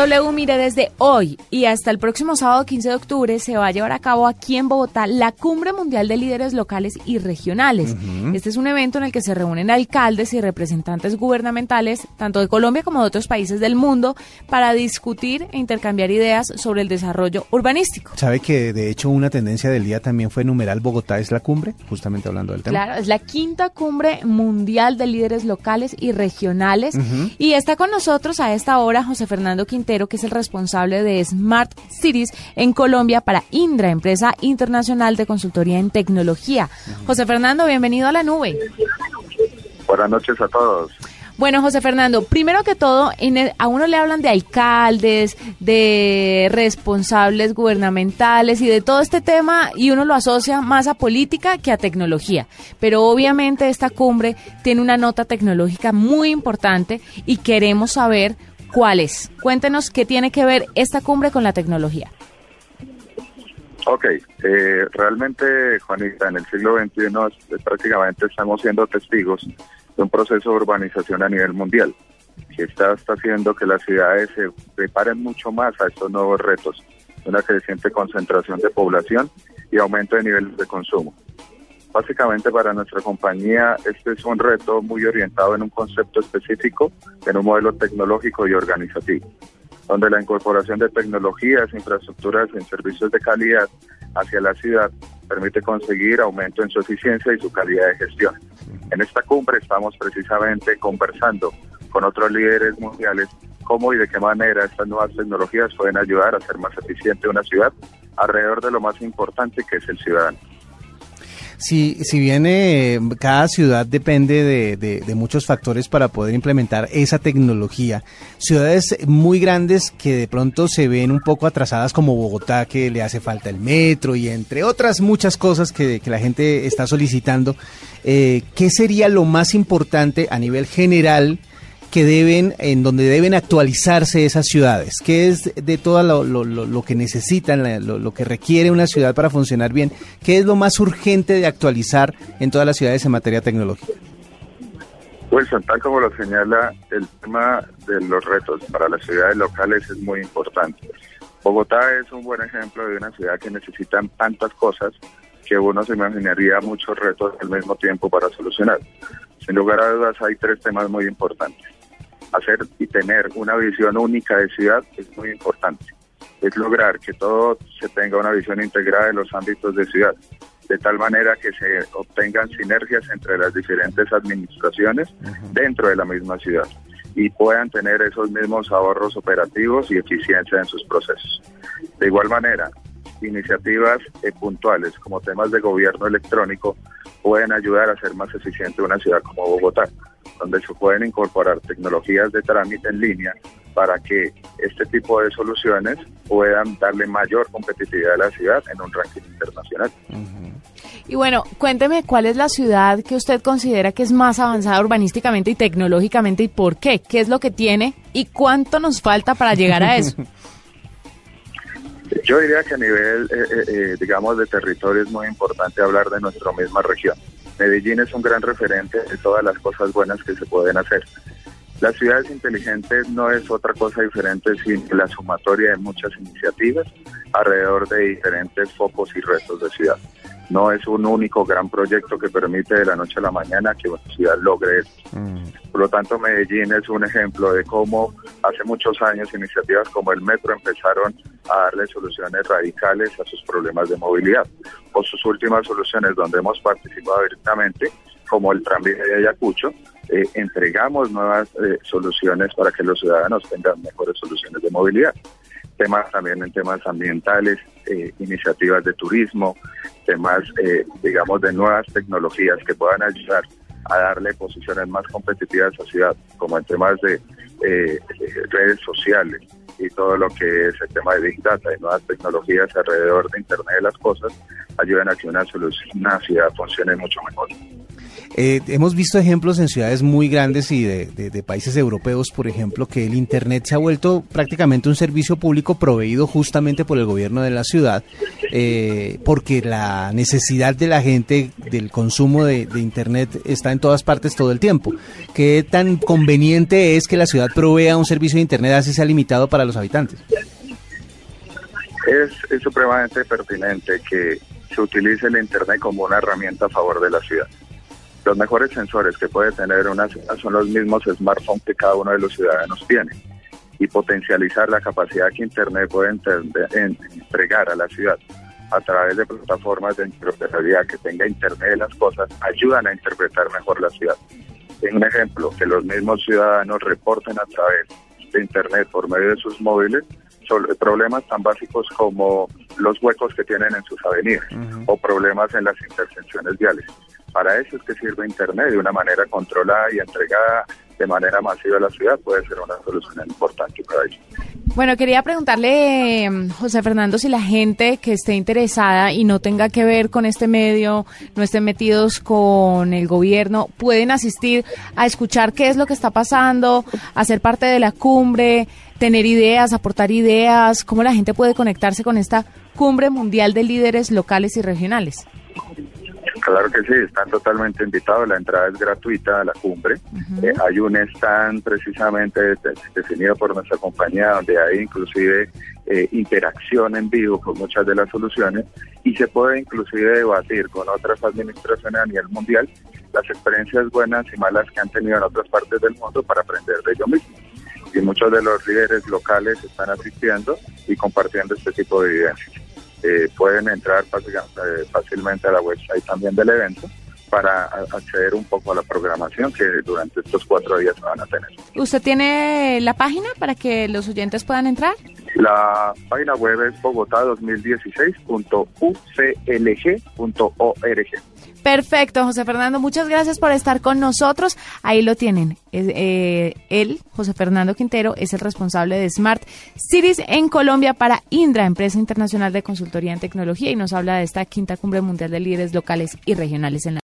W, mire, desde hoy y hasta el próximo sábado 15 de octubre se va a llevar a cabo aquí en Bogotá la Cumbre Mundial de Líderes Locales y Regionales. Este es un evento en el que se reúnen alcaldes y representantes gubernamentales, tanto de Colombia como de otros países del mundo, para discutir e intercambiar ideas sobre el desarrollo urbanístico. ¿Sabe que de hecho una tendencia del día también fue numeral Bogotá es la cumbre? Justamente hablando del tema. Claro, es la quinta Cumbre Mundial de Líderes Locales y Regionales. Y está con nosotros a esta hora José Fernando Quintero, que es el responsable de Smart Cities en Colombia para Indra, empresa internacional de consultoría en tecnología. José Fernando, bienvenido a la nube. Buenas noches a todos. Bueno, José Fernando, primero que todo, en a uno le hablan de alcaldes, de responsables gubernamentales y de todo este tema y uno lo asocia más a política que a tecnología. Pero obviamente esta cumbre tiene una nota tecnológica muy importante y queremos saber cuál es. Cuéntenos qué tiene que ver esta cumbre con la tecnología. Ok, eh, realmente, Juanita, en el siglo XXI prácticamente estamos siendo testigos de un proceso de urbanización a nivel mundial, que está haciendo que las ciudades se preparen mucho más a estos nuevos retos, una creciente concentración de población y aumento de niveles de consumo. Básicamente para nuestra compañía este es un reto muy orientado en un concepto específico, en un modelo tecnológico y organizativo, donde la incorporación de tecnologías, infraestructuras y servicios de calidad hacia la ciudad permite conseguir aumento en su eficiencia y su calidad de gestión. En esta cumbre estamos precisamente conversando con otros líderes mundiales cómo y de qué manera estas nuevas tecnologías pueden ayudar a hacer más eficiente una ciudad alrededor de lo más importante que es el ciudadano. Si, si bien cada ciudad depende de, de, muchos factores para poder implementar esa tecnología, ciudades muy grandes que de pronto se ven un poco atrasadas como Bogotá, que le hace falta el metro y entre otras muchas cosas que, que la gente está solicitando, eh, ¿qué sería lo más importante a nivel general que deben, en donde deben actualizarse esas ciudades? ¿Qué es de todo lo, lo, que necesitan, lo, que requiere una ciudad para funcionar bien? ¿Qué es lo más urgente de actualizar en todas las ciudades en materia tecnológica? Pues tal como lo señala, el tema de los retos para las ciudades locales es muy importante. Bogotá es un buen ejemplo de una ciudad que necesita tantas cosas que uno se imaginaría muchos retos al mismo tiempo para solucionar. Sin lugar a dudas hay tres temas muy importantes hacer y tener una visión única de ciudad es muy importante. Es lograr que todo se tenga una visión integrada en los ámbitos de ciudad, de tal manera que se obtengan sinergias entre las diferentes administraciones dentro de la misma ciudad y puedan tener esos mismos ahorros operativos y eficiencia en sus procesos. De igual manera, iniciativas eh, puntuales como temas de gobierno electrónico pueden ayudar a hacer más eficiente una ciudad como Bogotá donde se pueden incorporar tecnologías de trámite en línea para que este tipo de soluciones puedan darle mayor competitividad a la ciudad en un ranking internacional. Y bueno, cuénteme cuál es la ciudad que usted considera que es más avanzada urbanísticamente y tecnológicamente y por qué, qué es lo que tiene y cuánto nos falta para llegar a eso. Yo diría que a nivel, eh, eh, eh, digamos, de territorio es muy importante hablar de nuestra misma región. Medellín es un gran referente de todas las cosas buenas que se pueden hacer. Las ciudades inteligentes no es otra cosa diferente sino la sumatoria de muchas iniciativas alrededor de diferentes focos y retos de ciudad. No es un único gran proyecto que permite de la noche a la mañana que una ciudad logre esto. Mm. Por lo tanto, Medellín es un ejemplo de cómo hace muchos años iniciativas como el metro empezaron a darle soluciones radicales a sus problemas de movilidad. O sus últimas soluciones donde hemos participado directamente, como el tranvía de Ayacucho, eh, entregamos nuevas eh, soluciones para que los ciudadanos tengan mejores soluciones de movilidad. Temas también en temas ambientales, eh, iniciativas de turismo, temas, digamos, de nuevas tecnologías que puedan ayudar a darle posiciones más competitivas a la ciudad, como en temas de redes sociales, y todo lo que es el tema de Big Data y nuevas tecnologías alrededor de Internet de las cosas ayudan a que una, solución, una ciudad funcione mucho mejor. Eh, hemos visto ejemplos en ciudades muy grandes y de, países europeos, por ejemplo, que el Internet se ha vuelto prácticamente un servicio público proveído justamente por el gobierno de la ciudad, eh, porque la necesidad de la gente del consumo de, Internet está en todas partes todo el tiempo. ¿Qué tan conveniente es que la ciudad provea un servicio de Internet así sea limitado para los habitantes? es supremamente pertinente que se utilice el Internet como una herramienta a favor de la ciudad. Los mejores sensores que puede tener una ciudad son los mismos smartphones que cada uno de los ciudadanos tiene. Y potencializar la capacidad que Internet puede entregar a la ciudad a través de plataformas de interoperabilidad que tenga Internet de las cosas, ayudan a interpretar mejor la ciudad. En un ejemplo, que los mismos ciudadanos reporten a través de Internet por medio de sus móviles problemas tan básicos como los huecos que tienen en sus avenidas o problemas en las intersecciones viales. Para eso es que sirve Internet de una manera controlada y entregada de manera masiva a la ciudad puede ser una solución importante para ello. Bueno, quería preguntarle, José Fernando, si la gente que esté interesada y no tenga que ver con este medio, no estén metidos con el gobierno, pueden asistir a escuchar qué es lo que está pasando, a ser parte de la cumbre, tener ideas, aportar ideas, cómo la gente puede conectarse con esta cumbre mundial de líderes locales y regionales. Claro que sí, están totalmente invitados. La entrada es gratuita a la cumbre. Eh, hay un stand precisamente definido por nuestra compañía donde hay inclusive eh, interacción en vivo con muchas de las soluciones y se puede inclusive debatir con otras administraciones a nivel mundial las experiencias buenas y malas que han tenido en otras partes del mundo para aprender de ello mismo. Y muchos de los líderes locales están asistiendo y compartiendo este tipo de evidencias. Eh, pueden entrar eh, fácilmente a la website también del evento para acceder un poco a la programación que durante estos cuatro días van a tener. ¿Usted tiene la página para que los oyentes puedan entrar? La página web es bogotá2016.uclg.org. Perfecto, José Fernando. Muchas gracias por estar con nosotros. Ahí lo tienen. Eh, él, José Fernando Quintero, es el responsable de Smart Cities en Colombia para Indra, empresa internacional de consultoría en tecnología, y nos habla de esta quinta cumbre mundial de líderes locales y regionales en la